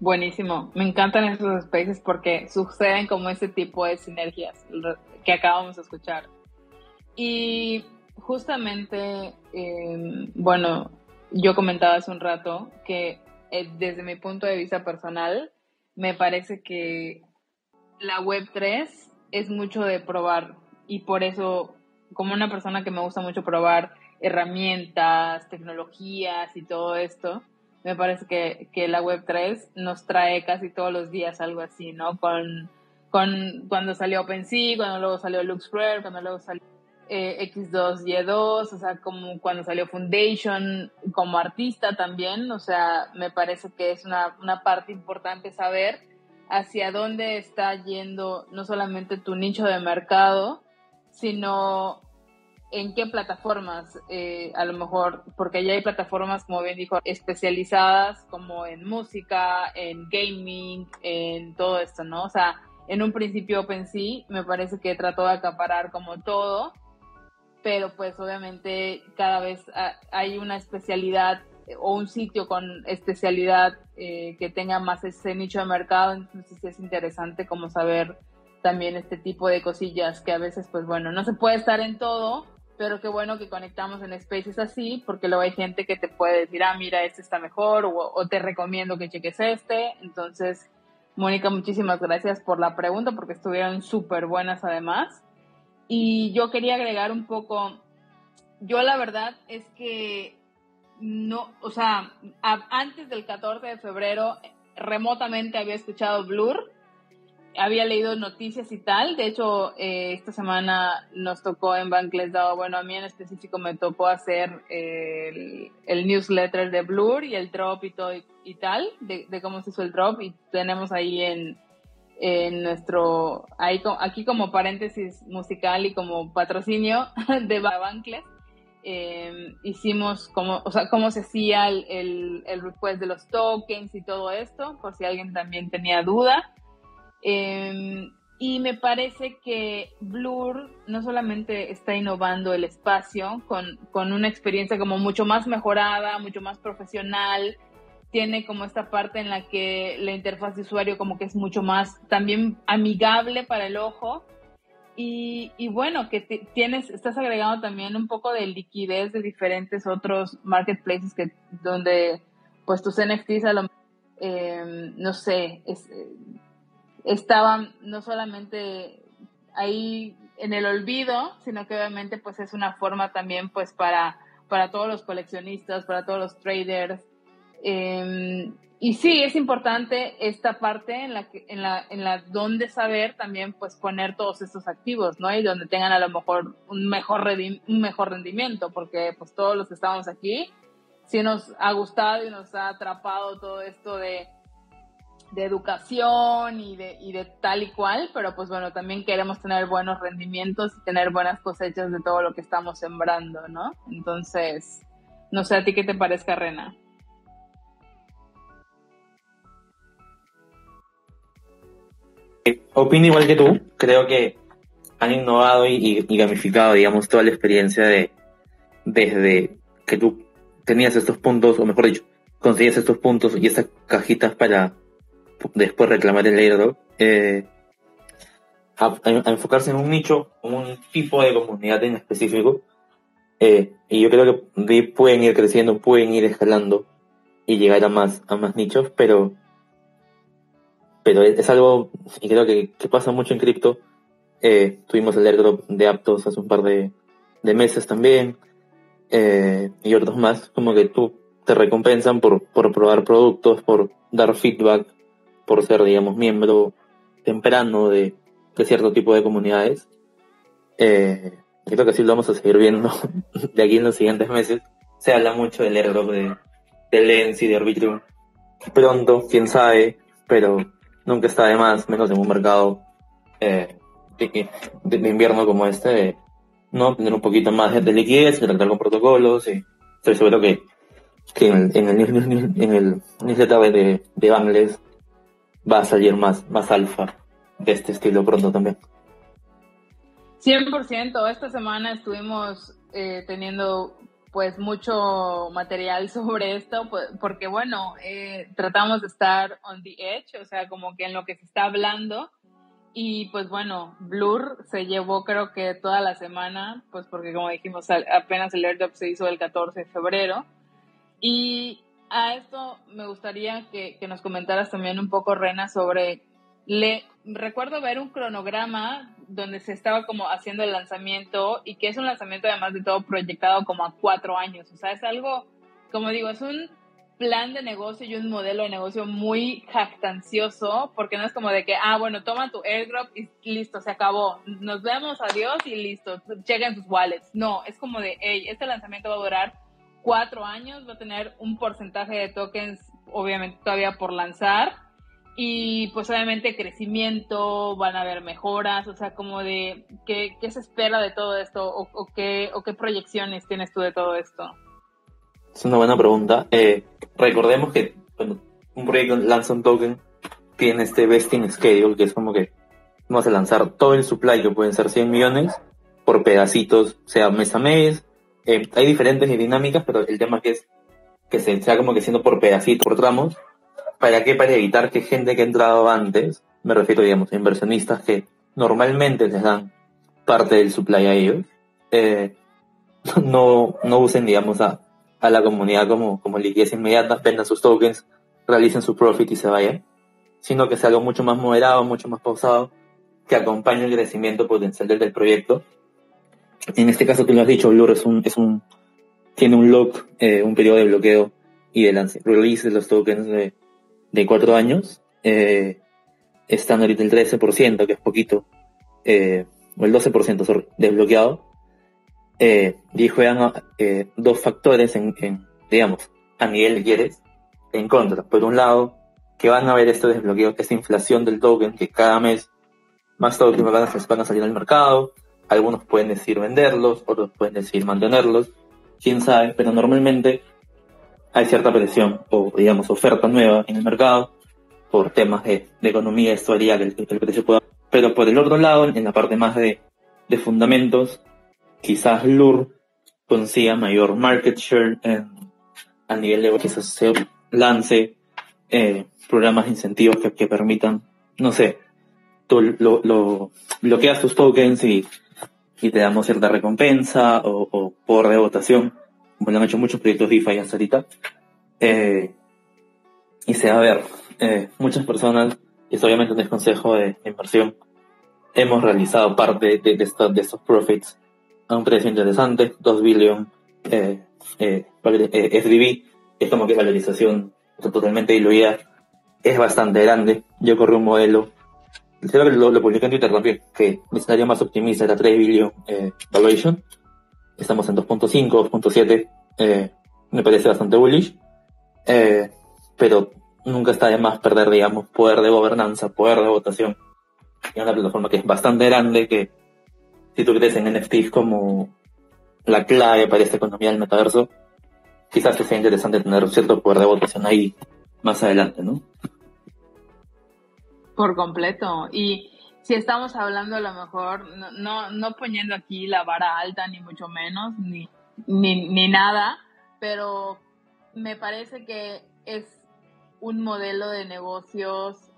Buenísimo. Me encantan esos spaces porque suceden como ese tipo de sinergias que acabamos de escuchar. Y justamente, eh, bueno, yo comentaba hace un rato que eh, desde mi punto de vista personal, me parece que la web 3 es mucho de probar y por eso, como una persona que me gusta mucho probar herramientas, tecnologías y todo esto, me parece que, que la web 3 nos trae casi todos los días algo así, ¿no? Con, con cuando salió OpenSea, cuando luego salió LuxRare, cuando luego salió eh, X2Y2, o sea, como cuando salió Foundation, como artista también, o sea, me parece que es una, una parte importante saber hacia dónde está yendo no solamente tu nicho de mercado, sino en qué plataformas, eh, a lo mejor, porque ya hay plataformas, como bien dijo, especializadas como en música, en gaming, en todo esto, ¿no? O sea, en un principio OpenSea me parece que trató de acaparar como todo pero pues obviamente cada vez hay una especialidad eh, o un sitio con especialidad eh, que tenga más ese nicho de mercado, entonces es interesante como saber también este tipo de cosillas que a veces pues bueno, no se puede estar en todo, pero qué bueno que conectamos en spaces así, porque luego hay gente que te puede decir, ah, mira, este está mejor, o, o te recomiendo que cheques este, entonces Mónica, muchísimas gracias por la pregunta porque estuvieron súper buenas además. Y yo quería agregar un poco, yo la verdad es que no, o sea, antes del 14 de febrero remotamente había escuchado Blur, había leído noticias y tal. De hecho, eh, esta semana nos tocó en Bankless Dado, bueno, a mí en específico me tocó hacer el, newsletter de Blur y el drop y todo y, tal, de, cómo se hizo el drop. Y tenemos ahí en, en nuestro, ahí, aquí como paréntesis musical y como patrocinio <laughs> de Bankless. Em, hicimos como, o sea, cómo se hacía el, el, el request de los tokens y todo esto, por si alguien también tenía duda. Em, y me parece que Blur no solamente está innovando el espacio con, con, una experiencia como mucho más mejorada, mucho más profesional, tiene como esta parte en la que la interfaz de usuario como que es mucho más también amigable para el ojo. Y, y bueno, que tienes, estás agregando también un poco de liquidez de diferentes otros marketplaces que donde pues tus NFTs a lo eh, no sé, es, estaban no solamente ahí en el olvido, sino que obviamente pues es una forma también pues para, para todos los coleccionistas, para todos los traders. Em, y sí, es importante esta parte en la, que, en la, en la donde saber también pues poner todos estos activos, ¿no? Y donde tengan a lo mejor un mejor, un mejor rendimiento, porque pues todos los que estamos aquí, sí nos ha gustado y nos ha atrapado todo esto de de educación y de, y de tal y cual, pero pues bueno, también queremos tener buenos rendimientos y tener buenas cosechas de todo lo que estamos sembrando, ¿no? Entonces, no sé a ti qué te parezca, Rena. Opino igual que tú, creo que han innovado y, y, gamificado, digamos, toda la experiencia de desde que tú tenías estos puntos, o mejor dicho, conseguías estos puntos y estas cajitas para después reclamar el airdrop, eh, a, enfocarse en un nicho, un tipo de comunidad en específico. Eh, y yo creo que pueden ir creciendo, pueden ir escalando y llegar a más, a más nichos, pero, pero es, algo, y creo que, pasa mucho en cripto. Eh, tuvimos el airdrop de Aptos hace un par de, meses también, y otros más, como que tú te recompensan por, por probar productos, por dar feedback, por ser, digamos, miembro temprano de, cierto tipo de comunidades. Eh, creo que así lo vamos a seguir viendo <laughs> de aquí en los siguientes meses. Se habla mucho del airdrop de, de Lens y de Arbitrum. Pronto, quién sabe, pero nunca está de más, menos en un mercado eh, de, invierno como este, ¿no? Tener un poquito más de liquidez, tratar con protocolos y estoy seguro que, que en, el, en, el, en el newsletter de, de Bangles va a salir más, más alfa de este estilo pronto también. 100%, esta semana estuvimos eh, teniendo pues mucho material sobre esto, pues, porque bueno, eh, tratamos de estar on the edge, o sea, como que en lo que se está hablando. Y pues bueno, Blur se llevó creo que toda la semana, pues porque como dijimos, apenas el airdrop se hizo el 14 de febrero. Y a esto me gustaría que, nos comentaras también un poco, Rena, sobre... Le, recuerdo ver un cronograma donde se estaba como haciendo el lanzamiento y que es un lanzamiento además de todo proyectado como a cuatro años. O sea, es algo, como digo, es un plan de negocio y un modelo de negocio muy jactancioso, porque no es como de que, ah, bueno, toma tu airdrop y listo, se acabó. Nos vemos, adiós y listo, chequen tus wallets. No, es como de, hey, este lanzamiento va a durar cuatro años va a tener un porcentaje de tokens, obviamente todavía por lanzar. Y pues obviamente crecimiento, van a haber mejoras, o sea, como de qué, qué se espera de todo esto o, qué, o qué proyecciones tienes tú de todo esto. Es una buena pregunta. Eh, recordemos que cuando un proyecto lanza un token, tiene este vesting schedule, que es como que vamos a lanzar todo el supply, que pueden ser 100 millones, por pedacitos, sea mes a mes, eh, hay diferentes dinámicas, pero el tema que es que se sea como que siendo por pedacitos, por tramos. ¿Para qué? Para evitar que gente que ha entrado antes, me refiero, digamos, a inversionistas que normalmente les dan parte del supply a ellos, eh, <laughs> no, no usen, digamos, a, la comunidad como, como liquidez inmediata, vendan sus tokens, realicen su profit y se vayan. sino que sea algo mucho más moderado, mucho más pausado, que acompañe el crecimiento potencial del, proyecto. En este caso, tú lo has dicho, Blur es un, es un, tiene un lock, eh, un periodo de bloqueo y de release de los tokens de, de cuatro años. Eh, están ahorita el 13%, que es poquito, eh, o el 12% desbloqueado. Eh, y juegan eh, dos factores en, en, digamos, a nivel de quieres, en contra. Por un lado, que van a ver este desbloqueo, esta inflación del token, que cada mes más tokens van a, van a salir al mercado. Algunos pueden decir venderlos, otros pueden decir mantenerlos, quién sabe, pero normalmente hay cierta presión o, digamos, oferta nueva en el mercado por temas de, economía historial que el, que el precio pueda. Pero por el otro lado, en la parte más de, de fundamentos, quizás Lure consiga mayor market share a nivel de quizás se lance eh, programas de incentivos que, que, permitan, no sé, tú lo, lo, bloqueas tus tokens y, y te damos cierta recompensa o, o por de votación, como han hecho muchos proyectos DeFi hasta ahorita. Eh, y se va a ver, eh, muchas personas, y es obviamente un desconsejo de inversión, hemos realizado parte de, de, estos, de estos profits a un precio interesante, 2 billion eh, eh, eh SDB, es como que valorización totalmente diluida, es bastante grande. Yo corrí un modelo, creo que lo, lo publiqué en Twitter también, que mi escenario más optimista era 3 billion eh, valuation, estamos en 2.5, 2.7, eh, me parece bastante bullish, eh, pero nunca está de más perder, digamos, poder de gobernanza, poder de votación. Y una plataforma que es bastante grande, que si tú crees en NFTs como la clave para esta economía del metaverso, quizás sea interesante tener cierto poder de votación ahí más adelante, ¿no? Por completo. Y estamos hablando a lo mejor, no, no, no poniendo aquí la vara alta, ni mucho menos, ni, ni, ni nada, pero me parece que es un modelo de negocios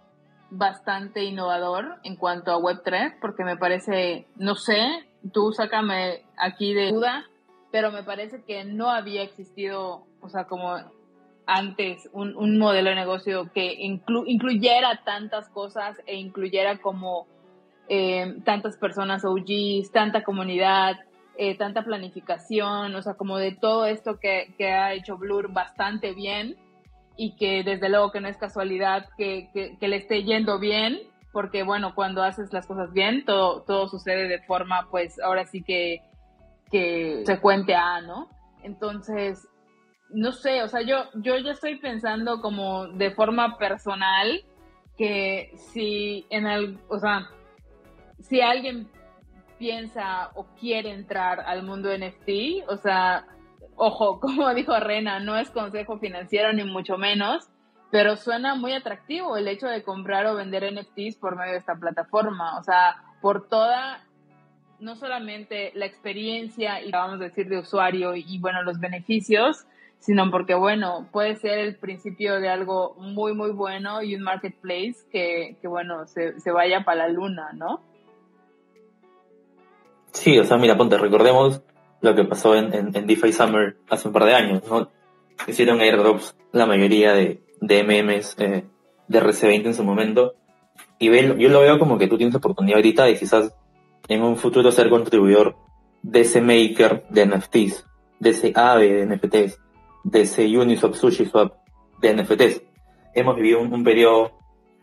bastante innovador en cuanto a Web3, porque me parece, no sé, tú sácame aquí de duda, pero me parece que no había existido, o sea, como antes, un, un modelo de negocio que incluyera tantas cosas e incluyera como eh, tantas personas OGs, tanta comunidad, eh, tanta planificación, o sea, como de todo esto que, que ha hecho Blur bastante bien y que desde luego que no es casualidad que, que, le esté yendo bien, porque bueno, cuando haces las cosas bien, todo, todo sucede de forma, pues ahora sí que, que se cuente a, ¿no? Entonces, no sé, o sea, yo, yo ya estoy pensando como de forma personal que si en el, o sea, si alguien piensa o quiere entrar al mundo NFT, o sea, ojo, <laughs> como dijo Rena, no es consejo financiero ni mucho menos, pero suena muy atractivo el hecho de comprar o vender NFTs por medio de esta plataforma, o sea, por toda, no solamente la experiencia y vamos a decir de usuario y, bueno, los beneficios, sino porque bueno, puede ser el principio de algo muy, muy bueno y un marketplace que, bueno, se vaya para la luna, ¿no? Sí, o sea, mira, ponte, recordemos lo que pasó en, en, DeFi Summer hace un par de años, ¿no? Hicieron airdrops la mayoría de, de MMs eh, de RC20 en su momento. Y ve, yo lo veo como que tú tienes la oportunidad ahorita de quizás en un futuro ser contribuidor de ese maker de NFTs, de ese AVE de NFTs, de ese Uniswap, SushiSwap de NFTs. Hemos vivido un, periodo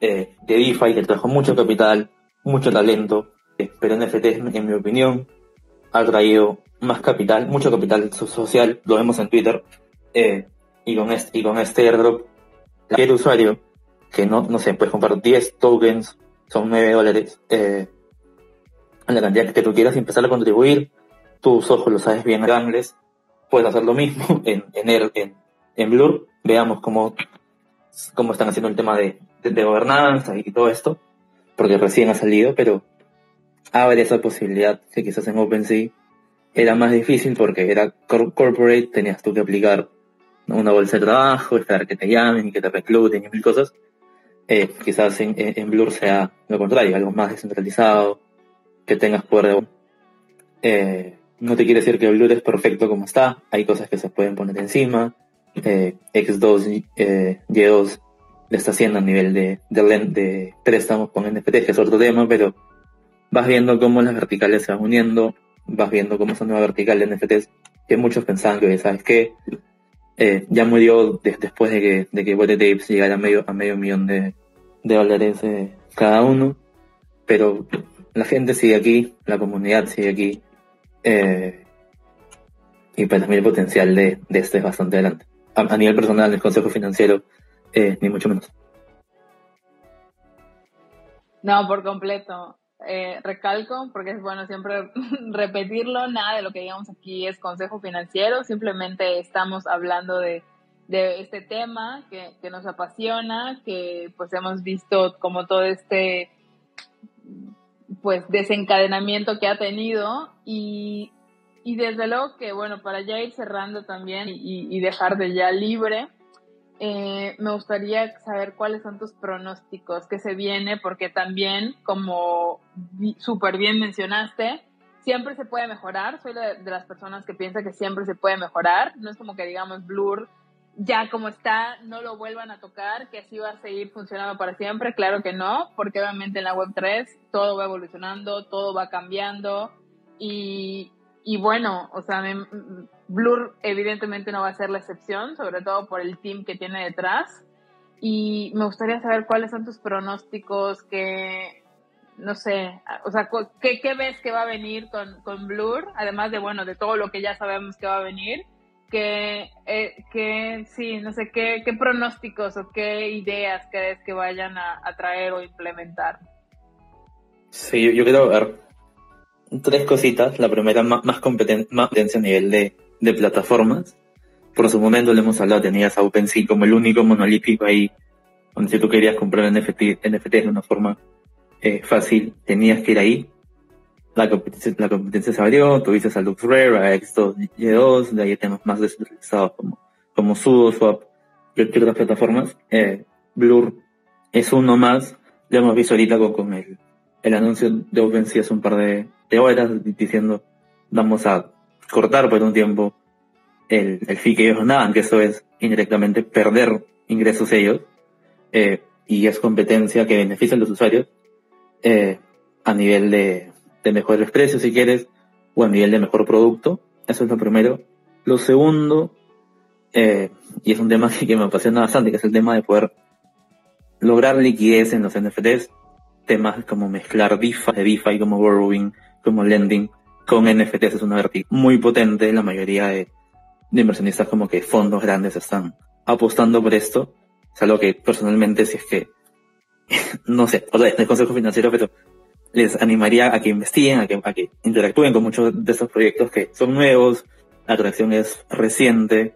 eh, de DeFi que trajo mucho capital, mucho talento, pero NFTs, en mi opinión, ha traído más capital, mucho capital social, lo vemos en Twitter, eh, y, con este, y con este airdrop, cualquier usuario que no, no sé, puedes comprar 10 tokens, son 9 dólares, eh, la cantidad que tú quieras y empezar a contribuir, tus ojos lo sabes bien grandes, puedes hacer lo mismo <laughs> en, en, en, en Blur, veamos cómo, cómo están haciendo el tema de, de, de gobernanza y todo esto, porque recién ha salido, pero abre esa posibilidad que quizás en OpenSea era más difícil porque era corporate, tenías tú que aplicar una bolsa de trabajo, esperar que te llamen y que te recluten y mil cosas. Eh, quizás en, en, Blur sea lo contrario, algo más descentralizado, que tengas poder de... Eh, no te quiere decir que Blur es perfecto como está, hay cosas que se pueden poner encima. Eh, X2, Y2 está haciendo a nivel de, de, de préstamos con NFT, que es otro tema, pero vas viendo cómo las verticales se van uniendo, vas viendo cómo esa nueva vertical de NFTs, que muchos pensaban que, ¿sabes qué? Eh, ya murió después de que, de que Tapes llegara a medio, a medio millón de, de dólares eh, cada uno, pero la gente sigue aquí, la comunidad sigue aquí, eh, y pues también el potencial de, de este es bastante adelante. A, nivel personal, el consejo financiero, ni mucho menos. No, por completo. Eh, recalco, porque es bueno siempre <laughs> repetirlo, nada de lo que digamos aquí es consejo financiero, simplemente estamos hablando de, de este tema que, que, nos apasiona, que pues hemos visto como todo este pues desencadenamiento que ha tenido y, y desde luego que bueno, para ya ir cerrando también y, y dejar de ya libre, eh, me gustaría saber cuáles son tus pronósticos, que se viene, porque también, como súper bien mencionaste, siempre se puede mejorar. Soy de, las personas que piensa que siempre se puede mejorar. No es como que digamos Blur ya como está, no lo vuelvan a tocar, que así va a seguir funcionando para siempre. Claro que no, porque obviamente en la Web 3 todo va evolucionando, todo va cambiando y, y bueno, o sea, me, Blur evidentemente no va a ser la excepción, sobre todo por el team que tiene detrás. Y me gustaría saber cuáles son tus pronósticos, que, no sé, o sea, ¿qué, qué ves que va a venir con, con, Blur? Además de, bueno, de todo lo que ya sabemos que va a venir. Que, eh, que sí, no sé, ¿qué, qué pronósticos o qué ideas crees que vayan a, a traer o implementar? Sí, yo, yo quiero ver tres cositas. La primera, más, más, más competencia a nivel de, de plataformas. Por su momento le hemos hablado, tenías a OpenSea como el único monolítico ahí, donde si tú querías comprar NFT, NFT de una forma eh, fácil, tenías que ir ahí. La competencia, la competencia se abrió, tuviste a LuxRare, a X2, Y2, de ahí tenemos más descentralizados como, como SudoSwap y otras plataformas. Eh, Blur es uno más, lo hemos visto ahorita con, con el, el anuncio de OpenSea hace un par de, de horas diciendo vamos a cortar por un tiempo el, el fee que ellos ganaban, que eso es indirectamente perder ingresos ellos, eh, y es competencia que beneficia a los usuarios eh, a nivel de, de mejores precios, si quieres, o a nivel de mejor producto. Eso es lo primero. Lo segundo, eh, y es un tema <laughs> que, que, me apasiona bastante, que es el tema de poder lograr liquidez en los NFTs, temas como mezclar DeFi, DeFi como borrowing, como lending, con NFTs es una vertical muy potente. La mayoría de, inversionistas como que fondos grandes están apostando por esto. Es algo que personalmente si es que, <laughs> no sé, o sea, el consejo financiero, pero les animaría a que investiguen, a que, a que interactúen con muchos de estos proyectos que son nuevos, la atracción es reciente,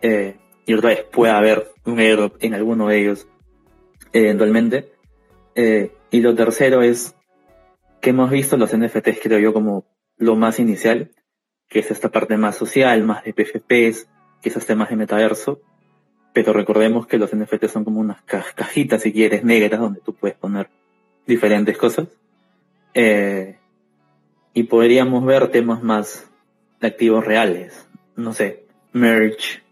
eh, y otra vez puede haber un error en alguno de ellos eventualmente. Eh, y lo tercero es que hemos visto los NFTs, creo yo, como lo más inicial, que es esta parte más social, más de PFPs, quizás temas de metaverso, pero recordemos que los NFTs son como unas cajitas, si quieres, negras, donde tú puedes poner diferentes cosas. Eh, y podríamos ver temas más de activos reales, no sé, merch,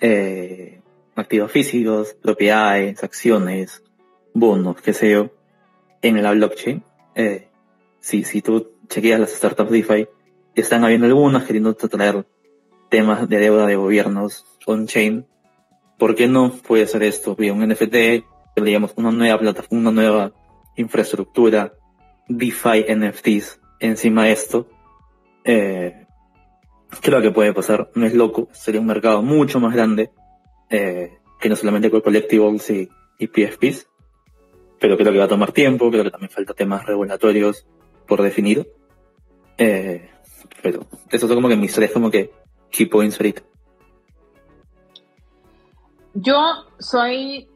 eh, activos físicos, propiedades, acciones, bonos, qué sé en la blockchain. Eh, si, si tú chequeas las startups DeFi, están habiendo algunas queriendo traer temas de deuda de gobiernos on-chain. ¿Por qué no puede ser esto? Vía un NFT, digamos, una nueva plataforma, una nueva infraestructura, DeFi NFTs encima de esto. Eh, creo que puede pasar, no es loco, sería un mercado mucho más grande eh, que no solamente con collectibles y, y PFPs, pero creo que va a tomar tiempo, creo que también falta temas regulatorios por definir. Eh, pero eso son como que mis tres como que key points ahorita. Yo soy,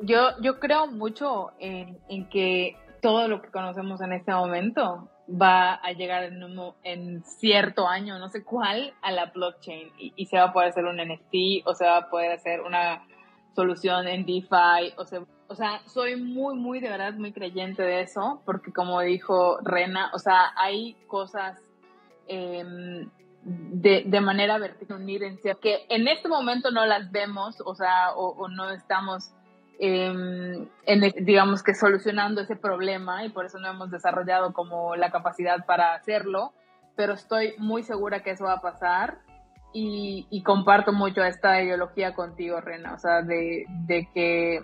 yo, yo creo mucho en, en, que todo lo que conocemos en este momento va a llegar en, en cierto año, no sé cuál, a la blockchain y, y, se va a poder hacer un NFT o se va a poder hacer una solución en DeFi o se o sea, soy muy, muy, de verdad, muy creyente de eso, porque como dijo Rena, o sea, hay cosas eh, de, de, manera vertical, que en este momento no las vemos, o sea, o, no estamos em, en, digamos que solucionando ese problema y por eso no hemos desarrollado como la capacidad para hacerlo, pero estoy muy segura que eso va a pasar y, y comparto mucho esta ideología contigo, Rena, o sea, de, de que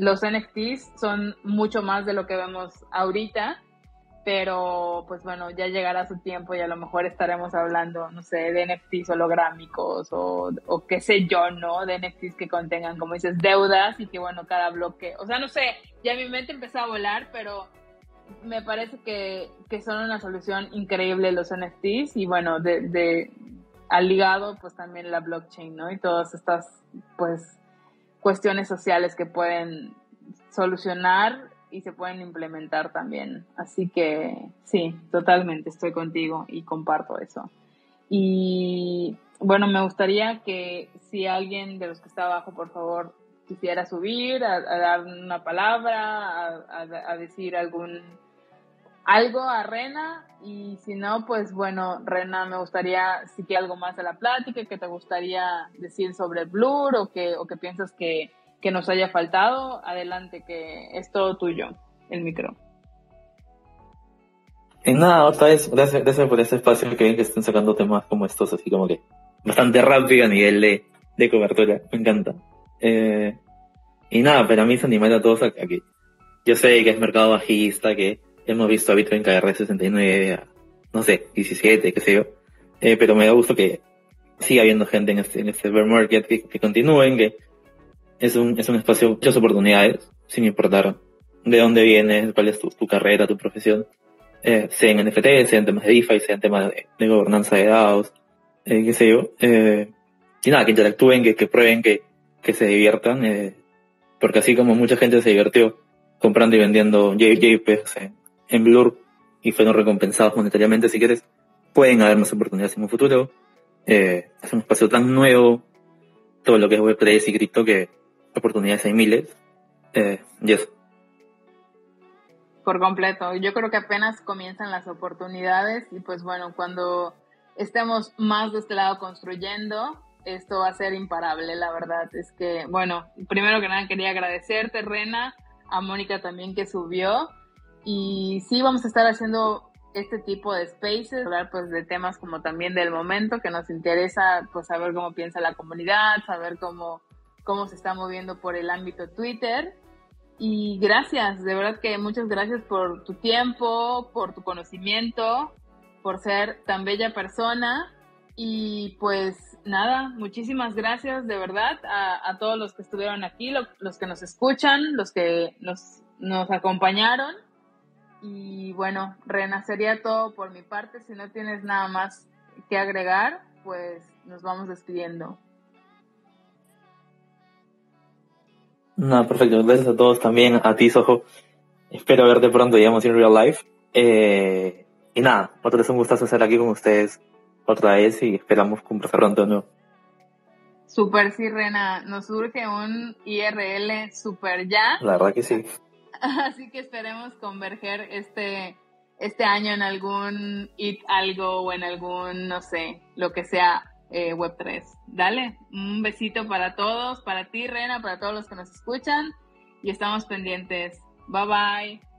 los NFTs son mucho más de lo que vemos ahorita pero pues bueno, ya llegará su tiempo y a lo mejor estaremos hablando, no sé, de NFTs holográmicos o, o qué sé yo, ¿no? De NFTs que contengan, como dices, deudas y que bueno, cada bloque, o sea, no sé, ya mi mente empezó a volar, pero me parece que, que son una solución increíble los NFTs y bueno, de, de al ligado pues también la blockchain, ¿no? Y todas estas pues cuestiones sociales que pueden solucionar y se pueden implementar también. Así que sí, totalmente estoy contigo y comparto eso. Y bueno, me gustaría que si alguien de los que está abajo, por favor, quisiera subir, a, dar una palabra, a, decir algún algo a Rena y si no, pues bueno, Rena, me gustaría si que algo más de la plática, que te gustaría decir sobre Blur o que, o que piensas que, que nos haya faltado, adelante, que es todo tuyo, el micro. En nada, otra vez, gracias, gracias por ese espacio que ven que estén sacando temas como estos, así como que bastante rápido a nivel de, de cobertura, me encanta. Eh, y nada, para mí es animar a todos a, que yo sé que es mercado bajista, que hemos visto a Bitcoin caer 69 a, no sé, 17, qué sé yo, eh, pero me da gusto que siga habiendo gente en este, en este bear market, que, que continúen, que es un, es un espacio de muchas oportunidades, sin importar de dónde vienes, cuál es tu, tu carrera, tu profesión, eh, sea en NFT, sea en temas de DeFi, sea en temas de, gobernanza de DAOs, eh, qué sé yo. Eh, y nada, que interactúen, que, que prueben, que, que se diviertan, eh, porque así como mucha gente se divirtió comprando y vendiendo JPEGs en, en Blur y fueron recompensados monetariamente, si quieres, pueden haber más oportunidades en un futuro. Eh, es un espacio tan nuevo, todo lo que es Web3 y cripto, que oportunidades hay miles. Eh, Por completo. Yo creo que apenas comienzan las oportunidades y pues bueno, cuando estemos más de este lado construyendo, esto va a ser imparable, la verdad. Es que, bueno, primero que nada quería agradecerte, Rena, a Mónica también que subió. Y sí, vamos a estar haciendo este tipo de spaces, hablar pues de temas como también del momento que nos interesa, pues saber cómo piensa la comunidad, saber cómo cómo se está moviendo por el ámbito Twitter. Y gracias, de verdad que muchas gracias por tu tiempo, por tu conocimiento, por ser tan bella persona. Y pues nada, muchísimas gracias de verdad a, todos los que estuvieron aquí, los que nos escuchan, los que nos, nos acompañaron. Y bueno, renacería todo por mi parte. Si no tienes nada más que agregar, pues nos vamos despidiendo. No, perfecto. Gracias a todos también, a ti, Sojo. Espero verte pronto, digamos, en real life. Eh, y nada, otra vez un gustazo estar aquí con ustedes otra vez y esperamos conversar pronto de nuevo. Super, sí, Rena. Nos surge un IRL super ya. La verdad que sí. <laughs> Así que esperemos converger este, este año en algún IT algo o en algún, no sé, lo que sea eh, Web3. Dale, un besito para todos, para ti, Rena, para todos los que nos escuchan y estamos pendientes. Bye bye.